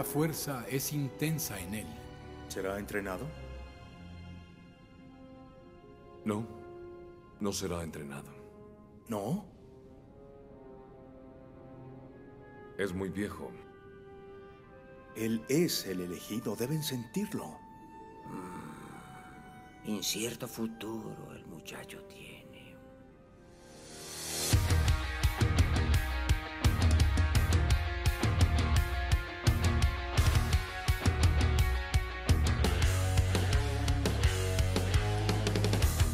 La fuerza es intensa en él. ¿Será entrenado? No, no será entrenado. ¿No? Es muy viejo. Él es el elegido, deben sentirlo. Incierto futuro el muchacho tiene.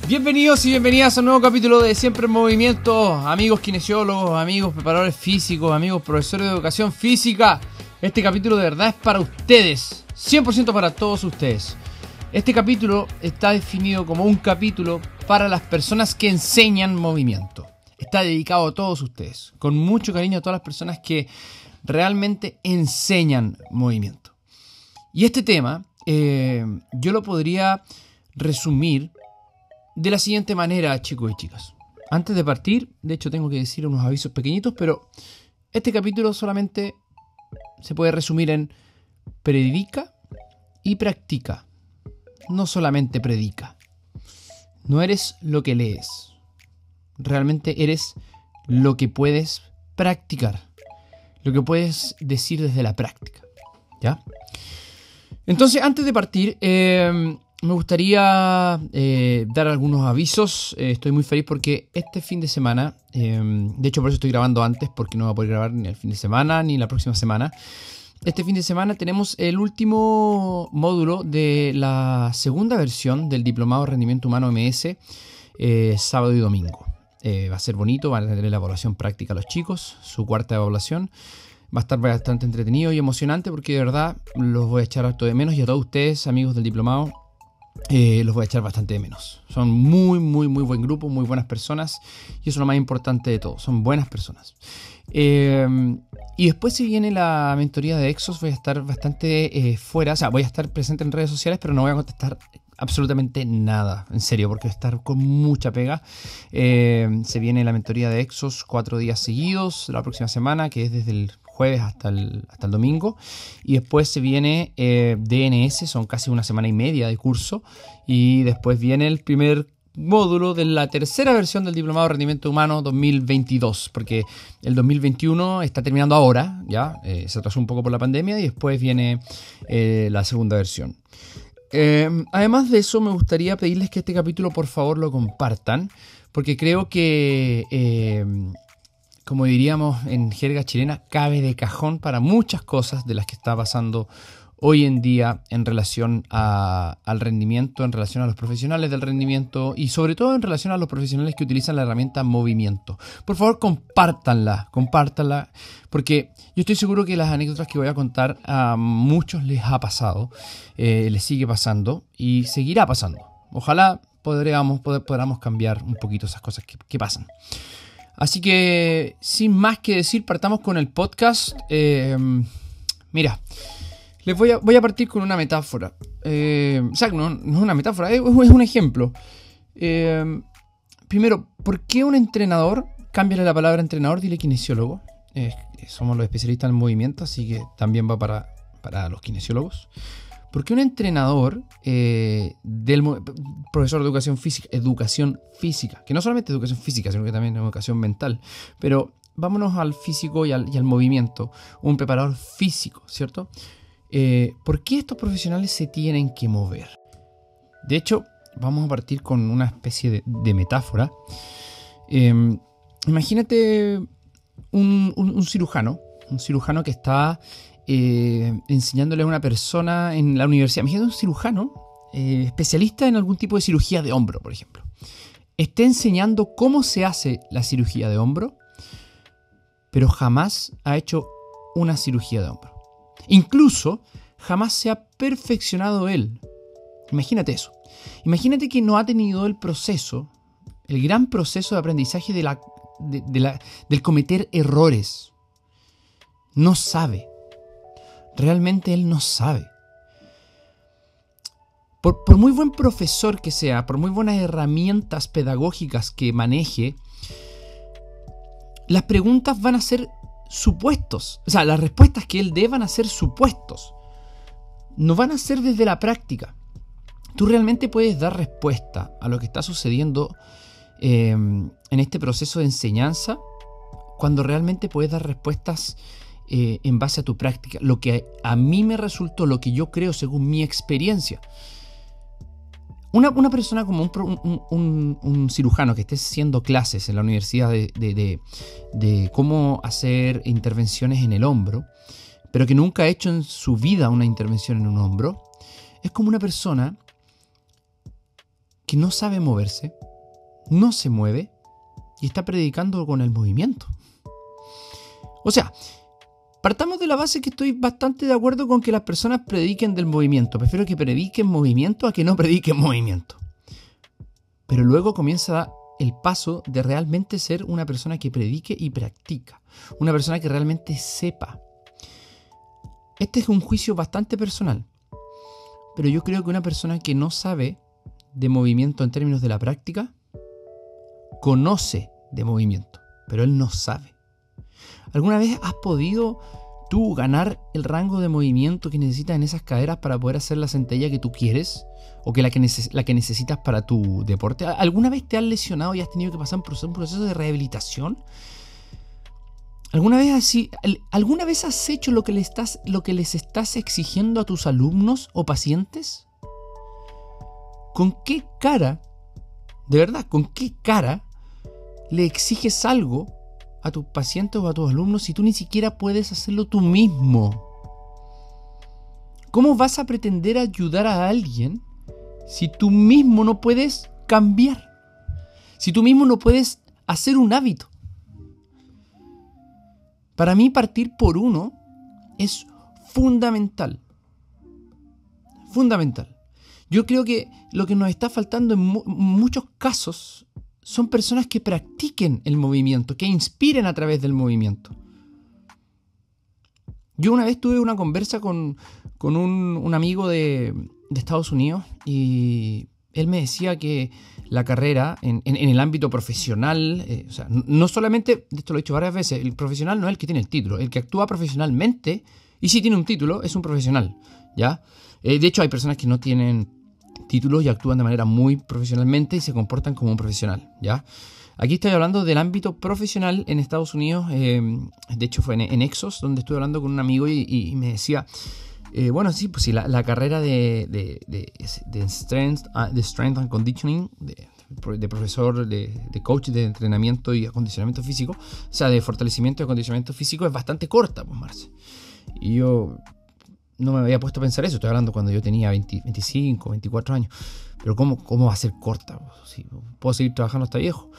Bienvenidos y bienvenidas a un nuevo capítulo de Siempre en Movimiento, amigos kinesiólogos, amigos preparadores físicos, amigos profesores de educación física. Este capítulo de verdad es para ustedes, 100% para todos ustedes. Este capítulo está definido como un capítulo para las personas que enseñan movimiento. Está dedicado a todos ustedes, con mucho cariño a todas las personas que realmente enseñan movimiento. Y este tema eh, yo lo podría resumir de la siguiente manera, chicos y chicas. Antes de partir, de hecho tengo que decir unos avisos pequeñitos, pero este capítulo solamente se puede resumir en predica y practica. No solamente predica. No eres lo que lees. Realmente eres lo que puedes practicar. Lo que puedes decir desde la práctica. ¿Ya? Entonces, antes de partir, eh, me gustaría eh, dar algunos avisos. Eh, estoy muy feliz porque este fin de semana, em, de hecho por eso estoy grabando antes porque no voy a poder grabar ni el fin de semana ni la próxima semana. Este fin de semana tenemos el último módulo de la segunda versión del Diplomado de Rendimiento Humano MS, eh, sábado y domingo. va a ser bonito, van a tener la evaluación práctica a los chicos, su cuarta evaluación. Va a estar bastante entretenido y emocionante porque de verdad los voy a echar harto de menos y a todos ustedes, amigos del diplomado, eh, los voy a echar bastante de menos. Son muy, muy, muy buen grupo, muy buenas personas. Y eso es lo más importante de todo, son buenas personas. Eh, y después si viene la mentoría de Exos, voy a estar bastante eh, fuera, o sea, voy a estar presente en redes sociales, pero no voy a contestar absolutamente nada, en serio, porque voy a estar con mucha pega. se viene la mentoría de Exos cuatro días seguidos, la próxima semana, que es desde el jueves hasta el, hasta el domingo. Y después se viene eh, DNS, son casi una semana y media de curso. Y después viene el primer módulo de la tercera versión del Diplomado de Rendimiento Humano 2022, porque el 2021 está terminando ahora, ya eh, se atrasó un poco por la pandemia y después viene eh, la segunda versión. además de eso, me gustaría pedirles que este capítulo por favor lo compartan, porque creo que como diríamos en jerga chilena, cabe de cajón para muchas cosas de las que está pasando hoy en día en relación al rendimiento, en relación a los profesionales del rendimiento y sobre todo en relación a los profesionales que utilizan la herramienta movimiento. Por favor, compártanla, compártanla, porque yo estoy seguro que las anécdotas que voy a contar a muchos les ha pasado, eh, les sigue pasando y seguirá pasando. Ojalá podamos, podamos cambiar un poquito esas cosas que pasan. Así que, sin más que decir, partamos con el podcast. Eh, mira, les voy a, voy a, partir con una metáfora. Eh, o sea, no, es una metáfora, es, un ejemplo. Eh, primero, ¿por qué un entrenador, cámbiale la palabra entrenador, dile kinesiólogo? somos los especialistas en movimiento, así que también va para, para los kinesiólogos. Porque un entrenador eh, del profesor de educación física, educación física, que no solamente educación física, sino que también educación mental, pero vámonos al físico y al, movimiento, un preparador físico, ¿cierto? Eh, ¿Por qué estos profesionales se tienen que mover? De hecho, vamos a partir con una especie de, metáfora. Em, imagínate un cirujano, un cirujano que está eh, enseñándole a una persona en la universidad, imagínate un cirujano eh, especialista en algún tipo de cirugía de hombro, por ejemplo, esté enseñando cómo se hace la cirugía de hombro, pero jamás ha hecho una cirugía de hombro. Incluso jamás se ha perfeccionado él. Imagínate eso. Imagínate que no ha tenido el proceso, el gran proceso de aprendizaje del cometer errores. No sabe. Realmente él no sabe. Por, muy buen profesor que sea, por muy buenas herramientas pedagógicas que maneje, las preguntas van a ser supuestos. O sea, las respuestas que él dé van a ser supuestos. No van a ser desde la práctica. Tú realmente puedes dar respuesta a lo que está sucediendo eh, en este proceso de enseñanza cuando realmente puedes dar respuestas eh, en base a tu práctica. Lo que a mí me resultó, lo que yo creo según mi experiencia. Una, persona como un, cirujano que esté haciendo clases en la universidad de, cómo hacer intervenciones en el hombro, pero que nunca ha hecho en su vida una intervención en un hombro, es como una persona que no sabe moverse, no se mueve y está predicando con el movimiento. O sea, Partamos de la base que estoy bastante de acuerdo con que las personas prediquen del movimiento. Prefiero que prediquen movimiento a que no prediquen movimiento. Pero luego comienza el paso de realmente ser una persona que predique y practica. Una persona que realmente sepa. Este es un juicio bastante personal. Pero yo creo que una persona que no sabe de movimiento en términos de la práctica, conoce de movimiento, pero él no sabe. ¿Alguna vez has podido tú ganar el rango de movimiento que necesitas en esas caderas para poder hacer la centella que tú quieres? ¿O que la, que la que necesitas para tu deporte? ¿Alguna vez te has lesionado y has tenido que pasar por un proceso de rehabilitación? ¿Alguna vez, así, ¿Alguna vez has hecho lo que, le estás, lo que les estás exigiendo a tus alumnos o pacientes? ¿Con qué cara, de verdad, con qué cara le exiges algo a tus pacientes o a tus alumnos si tú ni siquiera puedes hacerlo tú mismo? ¿Cómo vas a pretender ayudar a alguien si tú mismo no puedes cambiar? Si tú mismo no puedes hacer un hábito. Para mí partir por uno es fundamental. Fundamental. Yo creo que lo que nos está faltando en muchos casos son personas que practiquen el movimiento, que inspiren a través del movimiento. Yo una vez tuve una conversa con, un, amigo de, Estados Unidos y él me decía que la carrera en, el ámbito profesional, eh, o sea, no solamente, esto lo he dicho varias veces, el profesional no es el que tiene el título, el que actúa profesionalmente y si tiene un título es un profesional, ¿ya? Eh, de hecho hay personas que no tienen títulos y actúan de manera muy profesionalmente y se comportan como un profesional, ¿ya? Aquí estoy hablando del ámbito profesional en Estados Unidos, eh, de hecho fue en, Exos, donde estuve hablando con un amigo y, me decía, eh, bueno, sí, pues sí, la, carrera de, de, strength, ah, de strength and conditioning, de, profesor, de, coach de entrenamiento y acondicionamiento físico, o sea, de fortalecimiento y acondicionamiento físico es bastante corta, pues Marce. Y yo no me había puesto a pensar eso. Estoy hablando cuando yo tenía 25, 24 años. Pero ¿cómo, cómo va a ser corta? Si puedo seguir trabajando hasta viejo.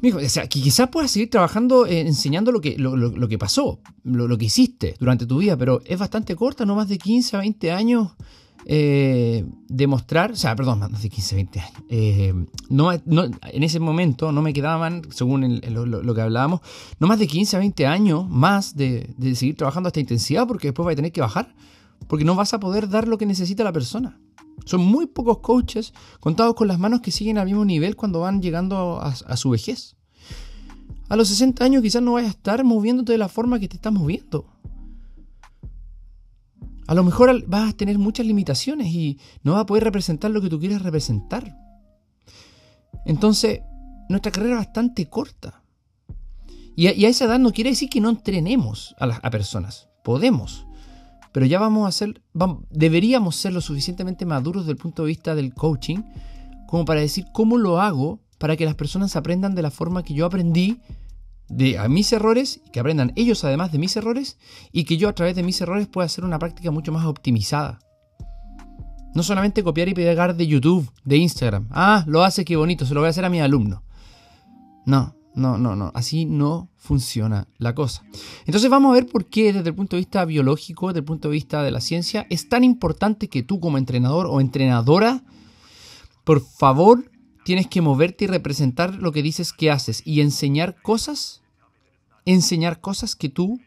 Me o sea, quizás puedas seguir trabajando eh, enseñando lo que, lo, que pasó, lo, que hiciste durante tu vida, pero es bastante corta, no más de 15 a 20 años eh, demostrar, o sea, perdón, más de 15 a 20 años. Eh, no, en ese momento no me quedaban, según lo, que hablábamos, no más de 15 a 20 años más de, de seguir trabajando a esta intensidad, porque después va a tener que bajar porque no vas a poder dar lo que necesita la persona. Son muy pocos coaches contados con las manos que siguen al mismo nivel cuando van llegando a, su vejez. A los 60 años quizás no vayas a estar moviéndote de la forma que te estás moviendo. A lo mejor vas a tener muchas limitaciones y no vas a poder representar lo que tú quieres representar. Entonces, nuestra carrera es bastante corta. Y a, esa edad no quiere decir que no entrenemos a, a personas. Podemos pero ya vamos a ser, deberíamos ser lo suficientemente maduros desde el punto de vista del coaching como para decir cómo lo hago para que las personas aprendan de la forma que yo aprendí de a mis errores, que aprendan ellos además de mis errores y que yo a través de mis errores pueda hacer una práctica mucho más optimizada. No solamente copiar y pegar de YouTube, de Instagram. Ah, lo hace, qué bonito, se lo voy a hacer a mi alumno. No, no, no, no, así no funciona la cosa. Entonces vamos a ver por qué desde el punto de vista biológico, desde el punto de vista de la ciencia, es tan importante que tú como entrenador o entrenadora, por favor, tienes que moverte y representar lo que dices que haces y enseñar cosas, enseñar cosas que tú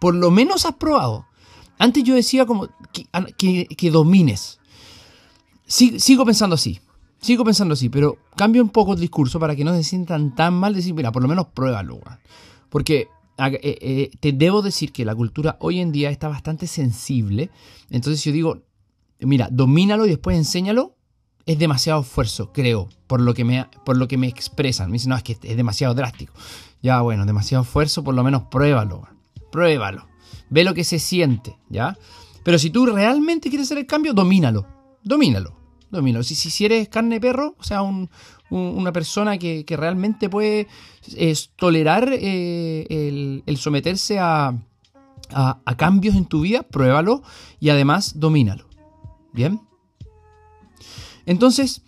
por lo menos has probado. Antes yo decía como que, domines. sigo pensando así. Sigo pensando así, pero cambio un poco el discurso para que no se sientan tan mal. Decir, mira, por lo menos pruébalo. Porque eh, eh, te debo decir que la cultura hoy en día está bastante sensible. Entonces yo digo, mira, domínalo y después enséñalo. Es demasiado esfuerzo, creo, por lo que me, por lo que me expresan. Me dicen, no, es que es demasiado drástico. Ya, bueno, demasiado esfuerzo, por lo menos pruébalo. Pruébalo. Ve lo que se siente, ¿ya? Pero si tú realmente quieres hacer el cambio, domínalo. Domínalo. Domínalo. Si, si eres carne perro, o sea, una persona que, realmente puede tolerar eh, el, someterse a, cambios en tu vida, pruébalo y además domínalo. ¿Bien? Entonces,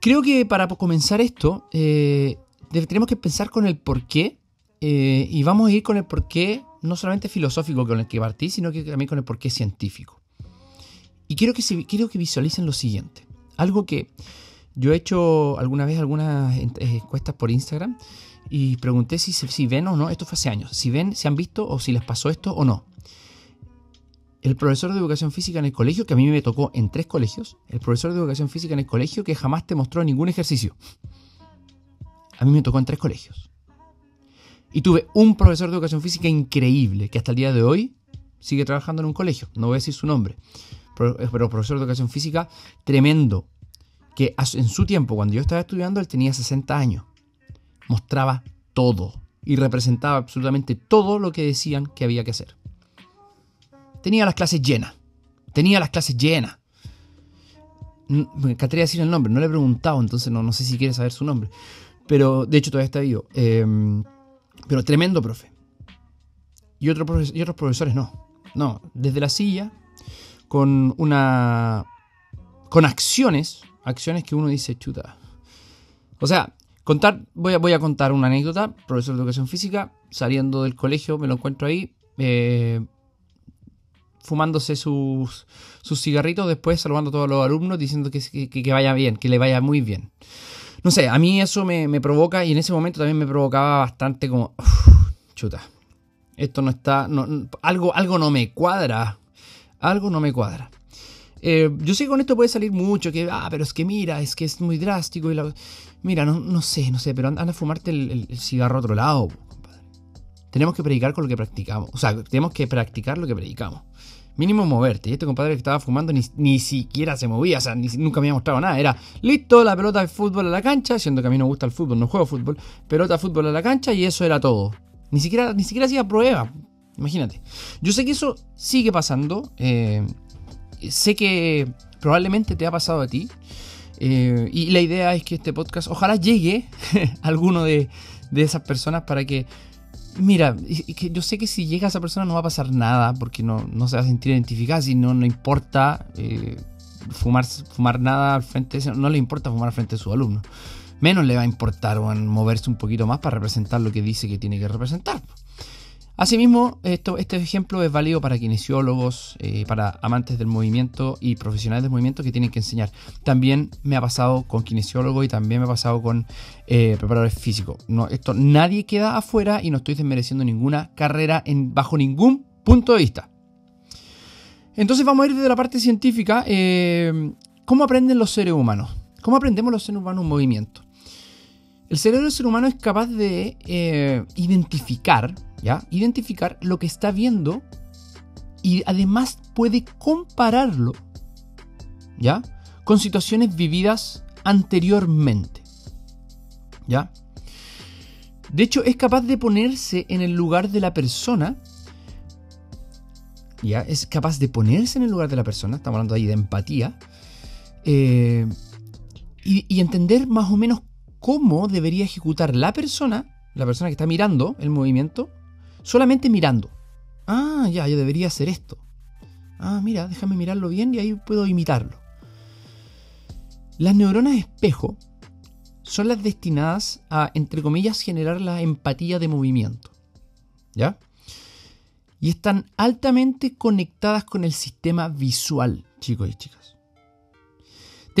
creo que para comenzar esto, eh, tenemos que pensar con el por qué. Eh, y vamos a ir con el porqué, no solamente filosófico con el que partí, sino que también con el porqué científico. Y quiero que, quiero que visualicen lo siguiente. Algo que yo he hecho alguna vez algunas encuestas por Instagram y pregunté si, si ven o no, esto fue hace años, si ven, si han visto o si les pasó esto o no. El profesor de educación física en el colegio, que a mí me tocó en tres colegios, el profesor de educación física en el colegio que jamás te mostró ningún ejercicio. A mí me tocó en tres colegios. Y tuve un profesor de educación física increíble, que hasta el día de hoy sigue trabajando en un colegio. No voy a decir su nombre. Pero, profesor de educación física tremendo. Que en su tiempo, cuando yo estaba estudiando, él tenía 60 años. Mostraba todo. Y representaba absolutamente todo lo que decían que había que hacer. Tenía las clases llenas. Tenía las clases llenas. Me encantaría decir el nombre, no le he preguntado, entonces no, no sé si quiere saber su nombre. Pero de hecho todavía está vivo. Em, pero tremendo profe. Y, y otros profesores no. No, desde la silla, con una. con acciones. Acciones que uno dice, chuta. O sea, contar. Voy a, voy a contar una anécdota. Profesor de educación física, saliendo del colegio, me lo encuentro ahí. Eh, fumándose sus, sus cigarritos, después saludando a todos los alumnos, diciendo que, que vaya bien, que le vaya muy bien no sé, a mí eso me, provoca y en ese momento también me provocaba bastante como, chuta, esto no está, algo, algo no me cuadra, algo no me cuadra. Eh, yo sé que con esto puede salir mucho, que, ah, pero es que mira, es que es muy drástico. Y la... Mira, no, no sé, no sé, pero anda a fumarte el, cigarro a otro lado, compadre. Tenemos que predicar con lo que practicamos. O sea, tenemos que practicar lo que predicamos mínimo moverte. Y este compadre que estaba fumando ni, siquiera se movía, o sea, nunca me había mostrado nada. Era listo, la pelota de fútbol a la cancha, siendo que a mí no gusta el fútbol, no juego fútbol, pelota de fútbol a la cancha y eso era todo. Ni siquiera, ni siquiera hacía prueba, imagínate. Yo sé que eso sigue pasando, eh, sé que probablemente te ha pasado a ti. Eh, y la idea es que este podcast ojalá llegue a alguno de, de esas personas para que Mira, yo sé que si llega esa persona no va a pasar nada porque no, se va a sentir identificada, si no, no importa eh, fumar, fumar nada al frente, no le importa fumar al frente de su alumno. Menos le va a importar moverse un poquito más para representar lo que dice que tiene que representar. Asimismo, esto, este ejemplo es válido para kinesiólogos, eh, para amantes del movimiento y profesionales del movimiento que tienen que enseñar. También me ha pasado con kinesiólogos y también me ha pasado con eh, preparadores físicos. No, esto nadie queda afuera y no estoy desmereciendo ninguna carrera en, bajo ningún punto de vista. Entonces vamos a ir desde la parte científica. Eh, ¿Cómo aprenden los seres humanos? ¿Cómo aprendemos los seres humanos un movimiento? El cerebro del ser humano es capaz de identificar ¿ya? Identificar lo que está viendo y además puede compararlo, ¿ya? Con situaciones vividas anteriormente, ¿ya? De hecho, es capaz de ponerse en el lugar de la persona, ¿ya? Es capaz de ponerse en el lugar de la persona, estamos hablando ahí de empatía, eh, y, y entender más o menos cómo debería ejecutar la persona, la persona que está mirando el movimiento, solamente mirando. Ah, ya, yo debería hacer esto. Ah, mira, déjame mirarlo bien y ahí puedo imitarlo. Las neuronas espejo son las destinadas a, entre comillas, generar la empatía de movimiento. ¿Ya? Y están altamente conectadas con el sistema visual, chicos y chicas.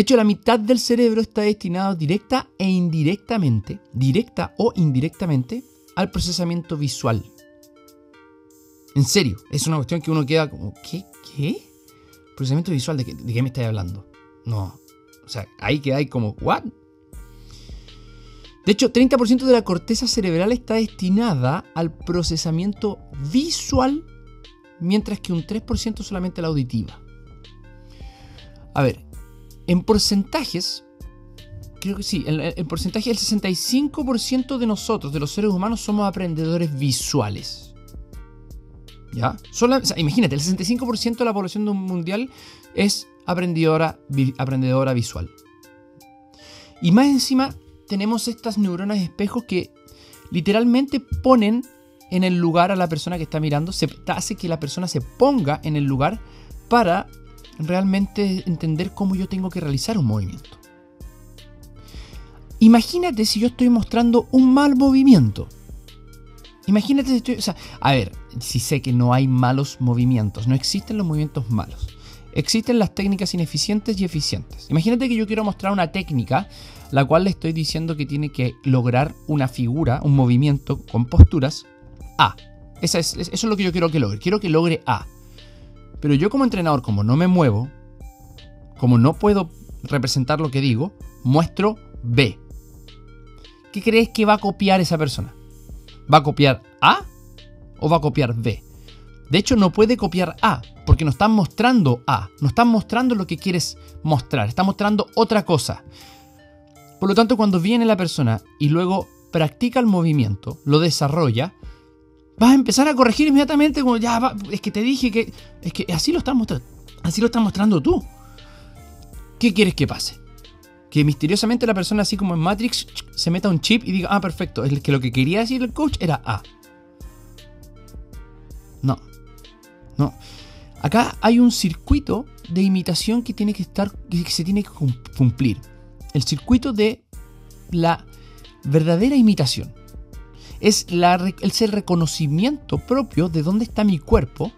De hecho, la mitad del cerebro está destinado directa e indirectamente, directa o indirectamente, al procesamiento visual. En serio, es una cuestión que uno queda como, ¿qué? Procesamiento visual, ¿de qué, me estáis hablando? No. O sea, ahí queda ahí como, ¿what? De hecho, 30% de la corteza cerebral está destinada al procesamiento visual, mientras que un 3% solamente la auditiva. A ver, en porcentajes, creo que sí, en, porcentaje el 65% de nosotros, de los seres humanos, somos aprendedores visuales. ¿Ya? imagínate, el 65% de la población mundial es aprendedora, aprendedora visual. Y más encima, tenemos estas neuronas espejos que literalmente ponen en el lugar a la persona que está mirando, se hace que la persona se ponga en el lugar para realmente entender cómo yo tengo que realizar un movimiento. Imagínate si yo estoy mostrando un mal movimiento. Imagínate si estoy... O sea, a ver, si sé que no hay malos movimientos, no existen los movimientos malos. Existen las técnicas ineficientes y eficientes. Imagínate que yo quiero mostrar una técnica la cual le estoy diciendo que tiene que lograr una figura, un movimiento con posturas A. es, eso es lo que yo quiero que logre. Quiero que logre A. Pero yo como entrenador, como no me muevo, como no puedo representar lo que digo, muestro B. ¿Qué crees que va a copiar esa persona? ¿Va a copiar A o va a copiar B? De hecho, no puede copiar A, porque no están mostrando A, no están mostrando lo que quieres mostrar, está mostrando otra cosa. Por lo tanto, cuando viene la persona y luego practica el movimiento, lo desarrolla, vas a empezar a corregir inmediatamente como ya es que te dije que es que así lo estás mostrando, así lo estás mostrando tú. ¿Qué quieres que pase? Que misteriosamente la persona así como en Matrix se meta un chip y diga, "Ah, perfecto, es que lo que quería decir el coach era A." No. No. Acá hay un circuito de imitación que tiene que estar que se tiene que cumplir el circuito de la verdadera imitación. Es, el reconocimiento propio de dónde está mi cuerpo.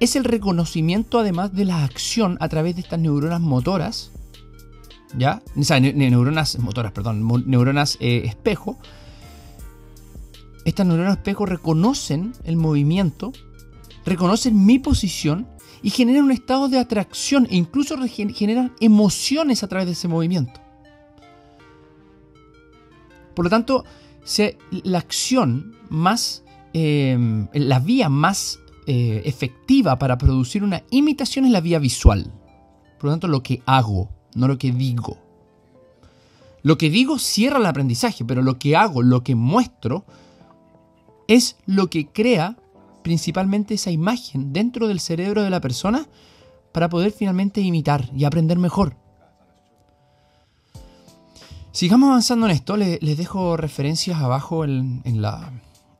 Es el reconocimiento además de la acción a través de estas neuronas motoras. ¿Ya? O sea, neuronas motoras, perdón, neuronas eh, espejo. Estas neuronas espejo reconocen el movimiento, reconocen mi posición y generan un estado de atracción e incluso generan emociones a través de ese movimiento. Por lo tanto, la acción más, em, la vía más eh, efectiva para producir una imitación es la vía visual. Por lo tanto, lo que hago, no lo que digo. Lo que digo cierra el aprendizaje, pero lo que hago, lo que muestro, es lo que crea principalmente esa imagen dentro del cerebro de la persona para poder finalmente imitar y aprender mejor. Sigamos avanzando en esto, les, dejo referencias abajo en, la,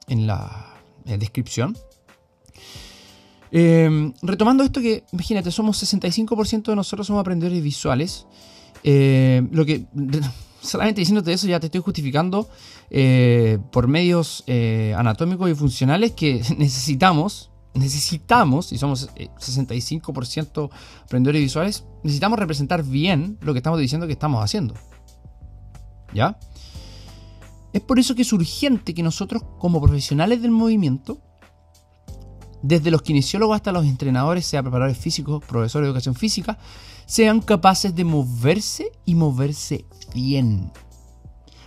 en la eh, descripción. Eh, retomando esto que, imagínate, somos 65% de nosotros somos aprendedores visuales. Eh, lo que solamente diciéndote eso ya te estoy justificando por medios anatómicos y funcionales que necesitamos, necesitamos, y somos 65% eh, aprendedores visuales, necesitamos representar bien lo que estamos diciendo que estamos haciendo. ¿Ya? Es por eso que es urgente que nosotros, como profesionales del movimiento, desde los kinesiólogos hasta los entrenadores, sea preparadores físicos, profesores de educación física, sean capaces de moverse y moverse bien.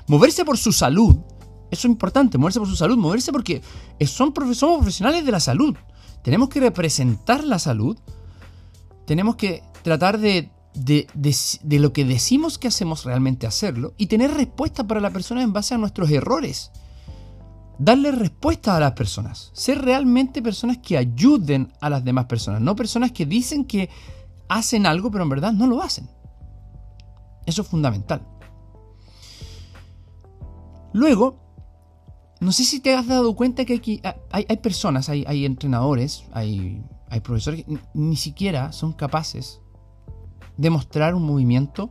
Moverse por su salud. Eso es importante, moverse por su salud, moverse porque son, somos profesionales de la salud. Tenemos que representar la salud. Tenemos que tratar de, de, de, lo que decimos que hacemos realmente hacerlo y tener respuesta para la persona en base a nuestros errores. Darle respuesta a las personas. Ser realmente personas que ayuden a las demás personas. No personas que dicen que hacen algo pero en verdad no lo hacen. Eso es fundamental. Luego, no sé si te has dado cuenta que aquí hay, personas, hay, entrenadores, hay, profesores que ni siquiera son capaces de mostrar un movimiento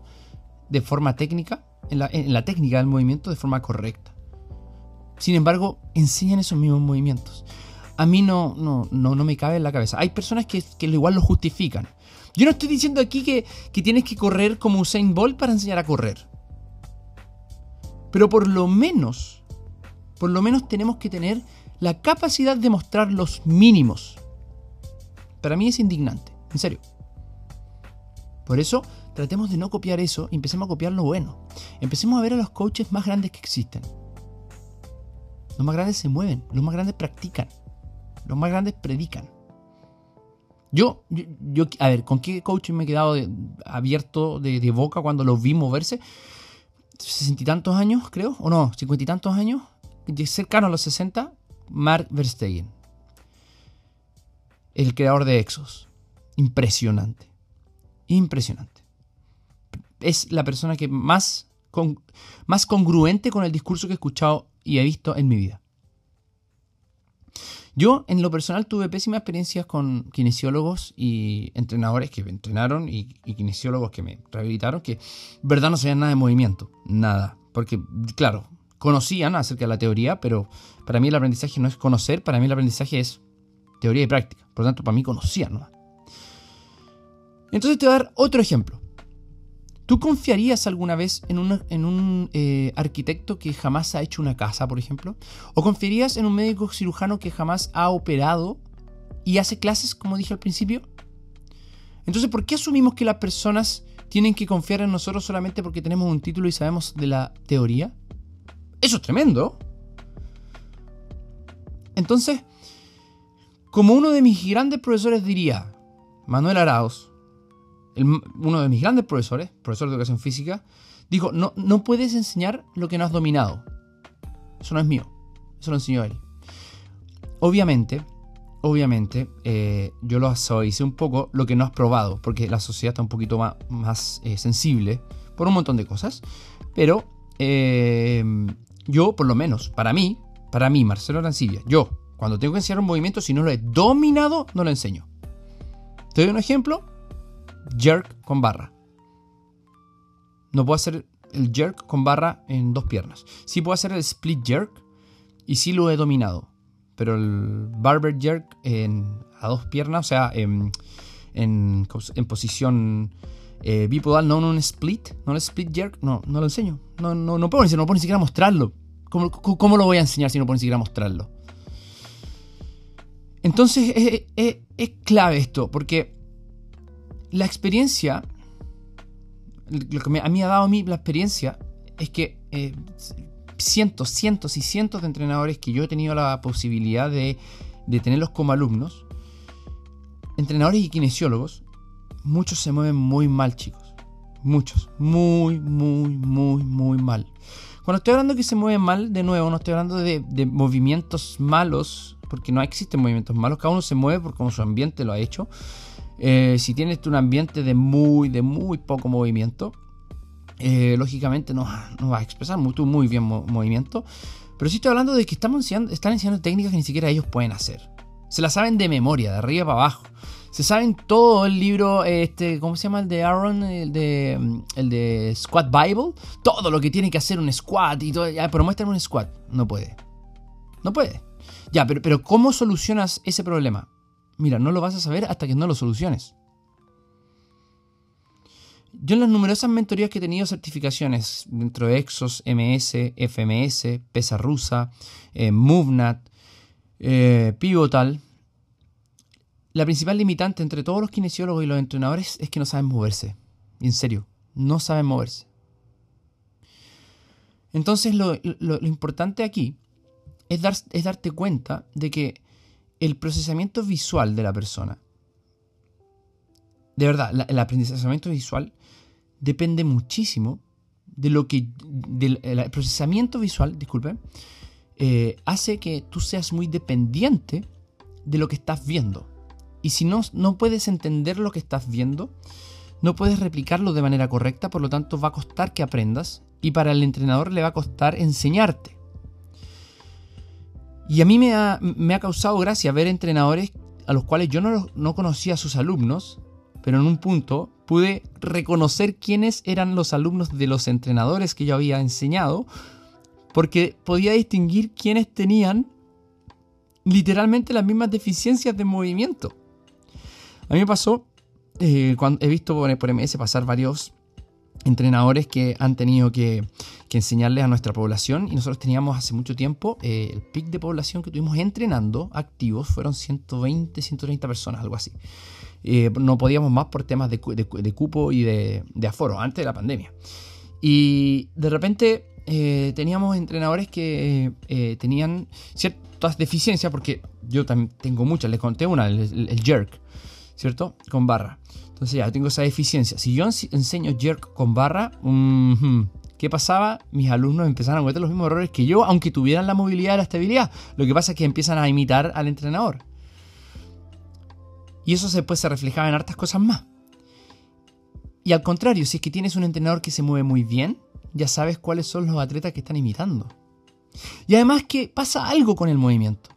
de forma técnica, en la, técnica del movimiento de forma correcta. Sin embargo, enseñan esos mismos movimientos. A mí no, no, no, me cabe en la cabeza. Hay personas que, que igual lo justifican. Yo no estoy diciendo aquí que, que tienes que correr como Usain Bolt para enseñar a correr. Pero por lo menos, por lo menos tenemos que tener la capacidad de mostrar los mínimos. Para mí es indignante, en serio. Por eso tratemos de no copiar eso y empecemos a copiar lo bueno. Empecemos a ver a los coaches más grandes que existen. Los más grandes se mueven, los más grandes practican, los más grandes predican. Yo, yo, a ver, ¿con qué coach me he quedado abierto de, boca cuando los vi moverse? Sesenta y tantos años, creo, o no, cincuenta y tantos años, cercano a los 60, Mark Verstegen, el creador de Exos. Impresionante, impresionante. Es la persona que más, más congruente con el discurso que he escuchado y he visto en mi vida. Yo, en lo personal, tuve pésimas experiencias con kinesiólogos y entrenadores que me entrenaron y, kinesiólogos que me rehabilitaron que, verdad, no sabían nada de movimiento. Nada. Porque, claro, conocían acerca de la teoría, pero para mí el aprendizaje no es conocer, para mí el aprendizaje es teoría y práctica. Por lo tanto, para mí conocían ¿no? Entonces te voy a dar otro ejemplo. ¿Tú confiarías alguna vez en, un eh, arquitecto que jamás ha hecho una casa, por ejemplo? ¿O confiarías en un médico cirujano que jamás ha operado y hace clases, como dije al principio? Entonces, ¿por qué asumimos que las personas tienen que confiar en nosotros solamente porque tenemos un título y sabemos de la teoría? Eso es tremendo. Entonces, como uno de mis grandes profesores diría, Manuel Arauz, uno de mis grandes profesores, profesor de educación física, dijo, no, no puedes enseñar lo que no has dominado. Eso no es mío, eso lo enseñó él. Obviamente, obviamente, eh, yo lo hice un poco lo que no has probado, porque la sociedad está un poquito más, eh, sensible por un montón de cosas, pero eh, yo, por lo menos, para mí, para mí, Marcelo Arancibia, yo, cuando tengo que enseñar un movimiento, si no lo he dominado, no lo enseño. Te doy un ejemplo, jerk con barra. No puedo hacer el jerk con barra en dos piernas. Sí puedo hacer el split jerk y sí lo he dominado. Pero el barber jerk en, a dos piernas, o sea, en, en, posición eh, bipodal, no en un split, no en el split jerk, no, no lo enseño. No, no, no puedo, no puedo ni siquiera mostrarlo. ¿Cómo, ¿Cómo, lo voy a enseñar si no puedo ni siquiera mostrarlo? Entonces es, es, es clave esto, porque la experiencia, lo que a mí ha dado a mí la experiencia es que eh, cientos, cientos y cientos de entrenadores que yo he tenido la posibilidad de, de tenerlos como alumnos, entrenadores y kinesiólogos, muchos se mueven muy mal, chicos. Muchos. Muy, muy, muy, muy mal. Cuando estoy hablando que se mueven mal, de nuevo, no estoy hablando de, de, movimientos malos, porque no existen movimientos malos, cada uno se mueve por como su ambiente lo ha hecho. Eh, si tienes un ambiente de muy, de muy poco movimiento, eh, lógicamente no, no va a expresar muy, muy bien movimiento. Pero sí estoy hablando de que están enseñando técnicas que ni siquiera ellos pueden hacer. Se las saben de memoria, de arriba para abajo. Se saben todo el libro, este, ¿cómo se llama el de Aaron? El de, el de Squat Bible. Todo lo que tiene que hacer un squat y todo. Ya, pero muéstrame un squat. No puede. No puede. Ya, pero, pero ¿cómo solucionas ese problema? Mira, no lo vas a saber hasta que no lo soluciones. Yo en las numerosas mentorías que he tenido certificaciones dentro de Exos, MS, FMS, Pesa Rusa, eh, MoveNat, eh, Pivotal, la principal limitante entre todos los kinesiólogos y los entrenadores es que no saben moverse. en serio, no saben moverse. Entonces lo, importante aquí es, dar, es darte cuenta de que el procesamiento visual de la persona. De verdad, el aprendizaje visual depende muchísimo de lo que. Del, el procesamiento visual, disculpe, eh, hace que tú seas muy dependiente de lo que estás viendo. Y si no, no puedes entender lo que estás viendo, no puedes replicarlo de manera correcta, por lo tanto va a costar que aprendas y para el entrenador le va a costar enseñarte. Y a mí me ha, causado gracia ver entrenadores a los cuales yo no, no conocía a sus alumnos, pero en un punto pude reconocer quiénes eran los alumnos de los entrenadores que yo había enseñado, porque podía distinguir quiénes tenían literalmente las mismas deficiencias de movimiento. A mí me pasó, eh, cuando he visto por, MS pasar varios entrenadores que han tenido que, enseñarles a nuestra población y nosotros teníamos hace mucho tiempo eh, el pic de población que tuvimos entrenando activos fueron 120, 130 personas, algo así. Eh, no podíamos más por temas de, cu- de cu- de cupo y de, aforo antes de la pandemia. Y de repente eh, teníamos entrenadores que tenían ciertas deficiencias, porque yo también tengo muchas, les conté una, el jerk, ¿cierto? Con barra. Entonces ya tengo esa deficiencia. Si yo ens- enseño jerk con barra, ¿qué pasaba? Mis alumnos empezaron a cometer los mismos errores que yo, aunque tuvieran la movilidad y la estabilidad. Lo que pasa es que empiezan a imitar al entrenador. Y eso después se reflejaba en hartas cosas más. Y al contrario, si es que tienes un entrenador que se mueve muy bien, ya sabes cuáles son los atletas que están imitando. Y además que pasa algo con el movimiento.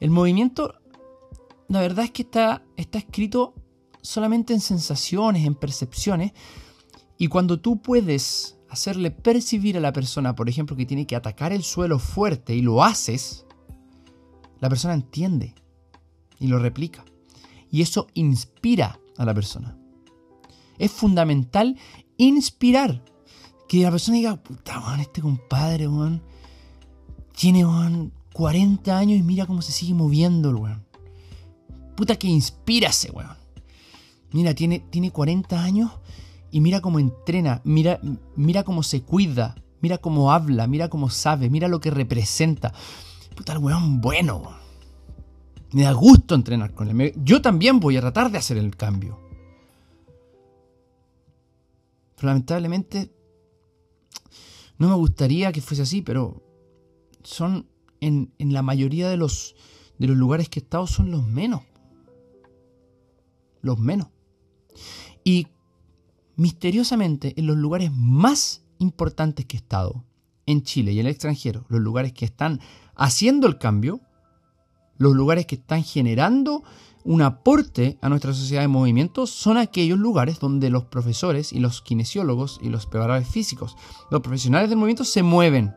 El movimiento, la verdad es que está, está escrito solamente en sensaciones, en percepciones. Y cuando tú puedes hacerle percibir a la persona, por ejemplo, que tiene que atacar el suelo fuerte y lo haces, la persona entiende y lo replica. Y eso inspira a la persona. Es fundamental inspirar. Que la persona diga, puta, weón, este compadre, weón, tiene, weón, 40 años y mira cómo se sigue moviendo el weón. Puta que inspira ese weón. Mira, tiene, tiene 40 años y mira cómo entrena, mira, mira cómo se cuida, mira cómo habla, mira cómo sabe, mira lo que representa. Puta, el weón bueno. Me da gusto entrenar con él. Yo también voy a tratar de hacer el cambio. Pero lamentablemente no me gustaría que fuese así, pero son en, en la mayoría de los, de los lugares que he estado son los menos. Los menos. Y misteriosamente en los lugares más importantes que he estado, en Chile y en el extranjero, los lugares que están haciendo el cambio, los lugares que están generando un aporte a nuestra sociedad de movimiento son aquellos lugares donde los profesores y los kinesiólogos y los preparadores físicos, los profesionales del movimiento se mueven.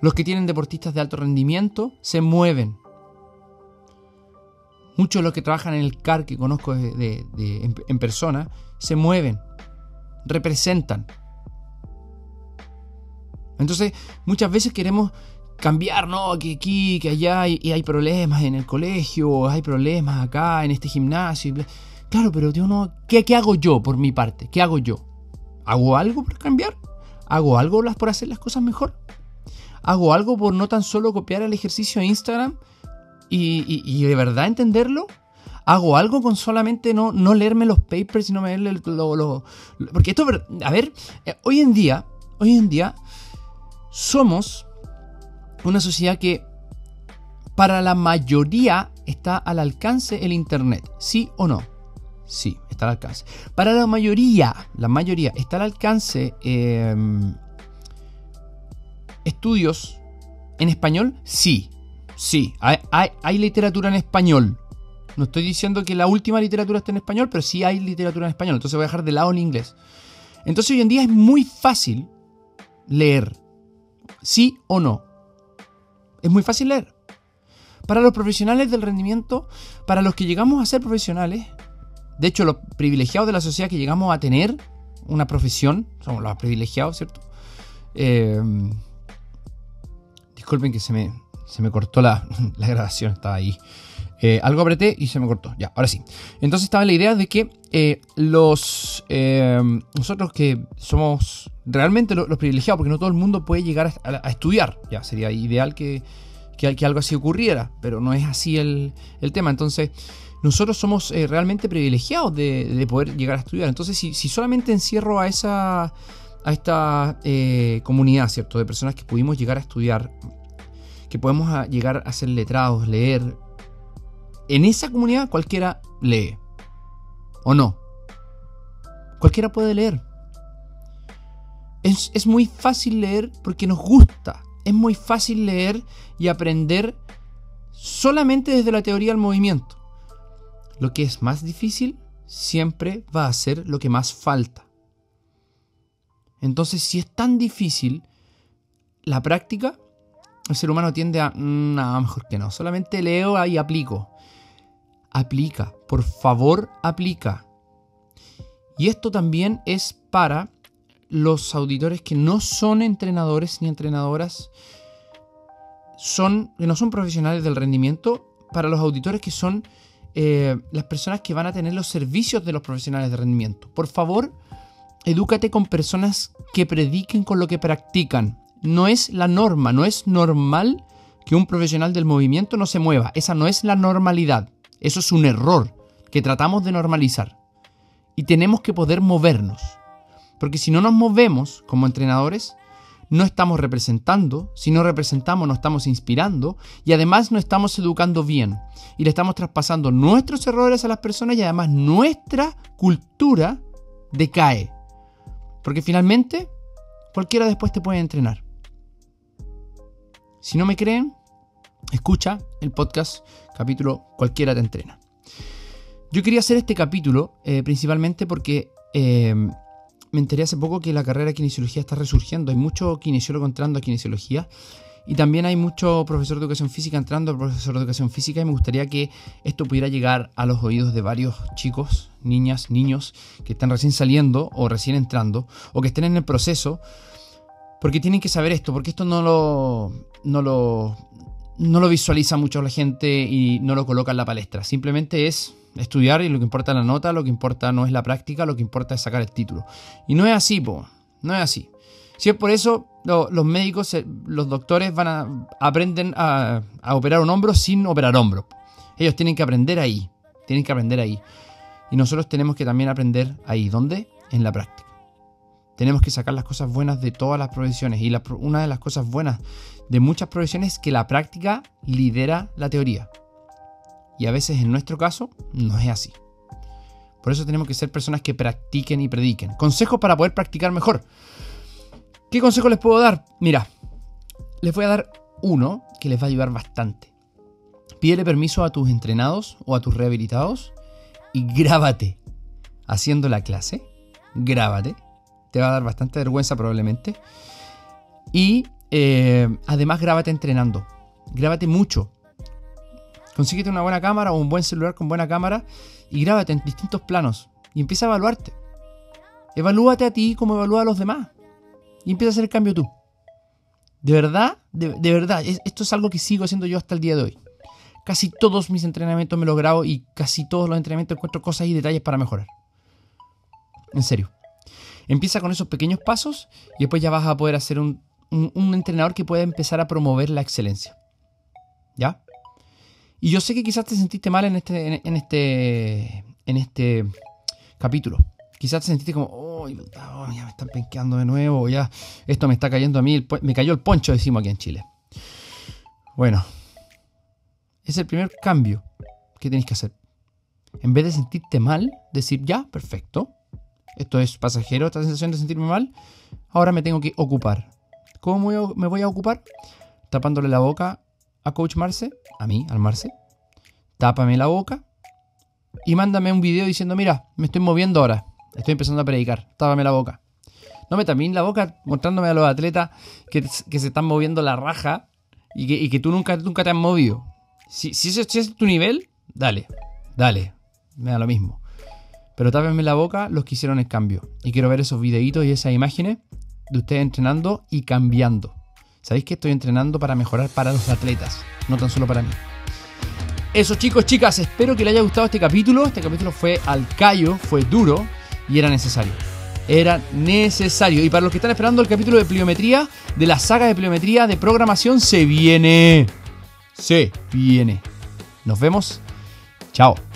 Los que tienen deportistas de alto rendimiento se mueven. Muchos de los que trabajan en el CAR que conozco de- en, persona se mueven, representan. Entonces, muchas veces queremos cambiar, ¿no? Que aquí, que allá, y, hay problemas en el colegio, hay problemas acá, en este gimnasio. Claro, pero tío, no, ¿qué, ¿qué hago yo por mi parte? ¿Qué hago yo? ¿Hago algo por cambiar? ¿Hago algo por hacer las cosas mejor? ¿Hago algo por no tan solo copiar el ejercicio de Instagram y, de verdad entenderlo? ¿Hago algo con solamente no, no leerme los papers y no leerle el- lo, lo- Porque esto, a ver, eh, hoy en día, hoy en día somos una sociedad que para la mayoría está al alcance el Internet, ¿sí o no? Sí, está al alcance. Para la mayoría, la mayoría está al alcance eh, estudios en español, sí, sí, hay, literatura en español. No estoy diciendo que la última literatura esté en español, pero sí hay literatura en español, entonces voy a dejar de lado el inglés. Entonces hoy en día es muy fácil leer, sí o no. Es muy fácil leer. Para los profesionales del rendimiento, para los que llegamos a ser profesionales, de hecho los privilegiados de la sociedad que llegamos a tener una profesión, somos los privilegiados, ¿cierto? Eh, disculpen que se me, se me cortó la, la grabación, estaba ahí. Eh, algo apreté y se me cortó. Ya, ahora sí. Entonces estaba la idea de que eh, los eh, nosotros que somos realmente lo- los, privilegiados, porque no todo el mundo puede llegar a, estudiar. Ya, sería ideal que, que, que algo así ocurriera, pero no es así el, el tema. Entonces, nosotros somos realmente privilegiados de, de poder llegar a estudiar. Entonces, si, si solamente encierro a esa a esta comunidad, ¿cierto? De personas que pudimos llegar a estudiar, que podemos llegar a ser letrados, leer. En esa comunidad cualquiera lee. ¿O no? Cualquiera puede leer. Es, es muy fácil leer porque nos gusta. Es muy fácil leer y aprender solamente desde la teoría del movimiento. Lo que es más difícil siempre va a ser lo que más falta. Entonces, si es tan difícil la práctica, el ser humano tiende a, "Mm, no, mejor que no, solamente leo y aplico. Aplica, por favor, aplica. Y esto también es para los auditores que no son entrenadores ni entrenadoras, son, que no son profesionales del rendimiento, para los auditores que son eh, las personas que van a tener los servicios de los profesionales de rendimiento. Por favor, edúcate con personas que prediquen con lo que practican. No es la norma, no es normal que un profesional del movimiento no se mueva. Esa no es la normalidad. Eso es un error que tratamos de normalizar. Y tenemos que poder movernos. Porque si no nos movemos como entrenadores, no estamos representando, si no representamos no estamos inspirando y además no estamos educando bien y le estamos traspasando nuestros errores a las personas y además nuestra cultura decae. Porque finalmente cualquiera después te puede entrenar. Si no me creen, escucha el podcast capítulo Cualquiera te entrena. Yo quería hacer este capítulo eh, principalmente porque eh, me enteré hace poco que la carrera de kinesiología está resurgiendo. Hay mucho kinesiólogo entrando a kinesiología. Y también hay mucho profesor de educación física entrando a profesor de educación física y me gustaría que esto pudiera llegar a los oídos de varios chicos, niñas, niños que están recién saliendo o recién entrando o que estén en el proceso porque tienen que saber esto, porque esto no lo, no lo, no lo visualiza mucho la gente y no lo coloca en la palestra. Simplemente es estudiar y lo que importa es la nota, lo que importa no es la práctica, lo que importa es sacar el título. Y no es así, po, no es así. Si es por eso, los médicos, los doctores van a aprenden a, a operar un hombro sin operar hombro. Ellos tienen que aprender ahí, tienen que aprender ahí. Y nosotros tenemos que también aprender ahí. ¿Dónde? En la práctica. Tenemos que sacar las cosas buenas de todas las profesiones. Y una de las cosas buenas de muchas profesiones es que la práctica lidera la teoría. Y a veces en nuestro caso no es así. Por eso tenemos que ser personas que practiquen y prediquen. Consejos para poder practicar mejor. ¿Qué consejo les puedo dar? Mira, les voy a dar uno que les va a ayudar bastante. Pídele permiso a tus entrenados o a tus rehabilitados y grábate haciendo la clase. Grábate. Te va a dar bastante vergüenza probablemente. Y eh, además grábate entrenando. Grábate mucho. Consíguete una buena cámara o un buen celular con buena cámara y grábate en distintos planos y empieza a evaluarte. Evalúate a ti como evalúa a los demás y empieza a hacer el cambio tú. De verdad, de, verdad, esto es algo que sigo haciendo yo hasta el día de hoy. Casi todos mis entrenamientos me los grabo y casi todos los entrenamientos encuentro cosas y detalles para mejorar. En serio. Empieza con esos pequeños pasos y después ya vas a poder hacer un, entrenador que pueda empezar a promover la excelencia. ¿Ya? Y yo sé que quizás te sentiste mal en este, en, este, en este capítulo. Quizás te sentiste como, oh, ya me están penqueando de nuevo, ya esto me está cayendo a mí, me cayó el poncho, decimos aquí en Chile. Bueno, es el primer cambio que tienes que hacer. En vez de sentirte mal, decir, ya, perfecto, esto es pasajero, esta sensación de sentirme mal, ahora me tengo que ocupar. ¿Cómo me voy a ocupar? Tapándole la boca a Coach Marce, a mí, al Marce, tápame la boca y mándame un video diciendo, mira, me estoy moviendo ahora, estoy empezando a predicar, tápame la boca. No me también la boca mostrándome a los atletas que, se están moviendo la raja y que, tú nunca, nunca te has movido. Si, si, ese, es tu nivel, dale, dale, me da lo mismo. Pero tápenme la boca los que hicieron el cambio. Y quiero ver esos videitos y esas imágenes de ustedes entrenando y cambiando. Sabéis que estoy entrenando para mejorar para los atletas, no tan solo para mí. Eso chicos, chicas, espero que les haya gustado este capítulo. Este capítulo fue al callo, fue duro y era necesario. Era necesario. Y para los que están esperando el capítulo de pliometría, de la saga de pliometría de programación, se viene. Se viene. Nos vemos. Chao.